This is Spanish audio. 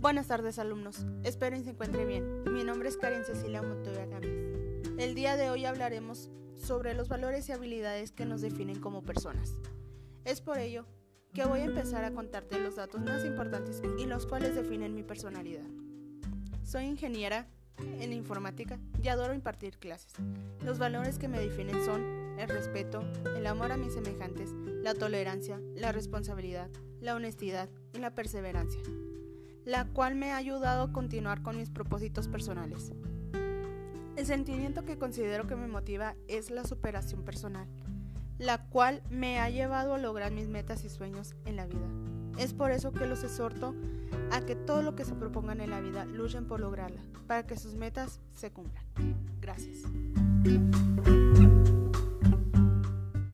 Buenas tardes alumnos, espero que se encuentre bien. Mi nombre es Karen Cecilia Montoya Gámez. El día de hoy hablaremos sobre los valores y habilidades que nos definen como personas. Es por ello que voy a empezar a contarte los datos más importantes y los cuales definen mi personalidad. Soy ingeniera en informática y adoro impartir clases. Los valores que me definen son el respeto, el amor a mis semejantes, la tolerancia, la responsabilidad, la honestidad y la perseverancia la cual me ha ayudado a continuar con mis propósitos personales. El sentimiento que considero que me motiva es la superación personal, la cual me ha llevado a lograr mis metas y sueños en la vida. Es por eso que los exhorto a que todo lo que se propongan en la vida luchen por lograrla, para que sus metas se cumplan. Gracias.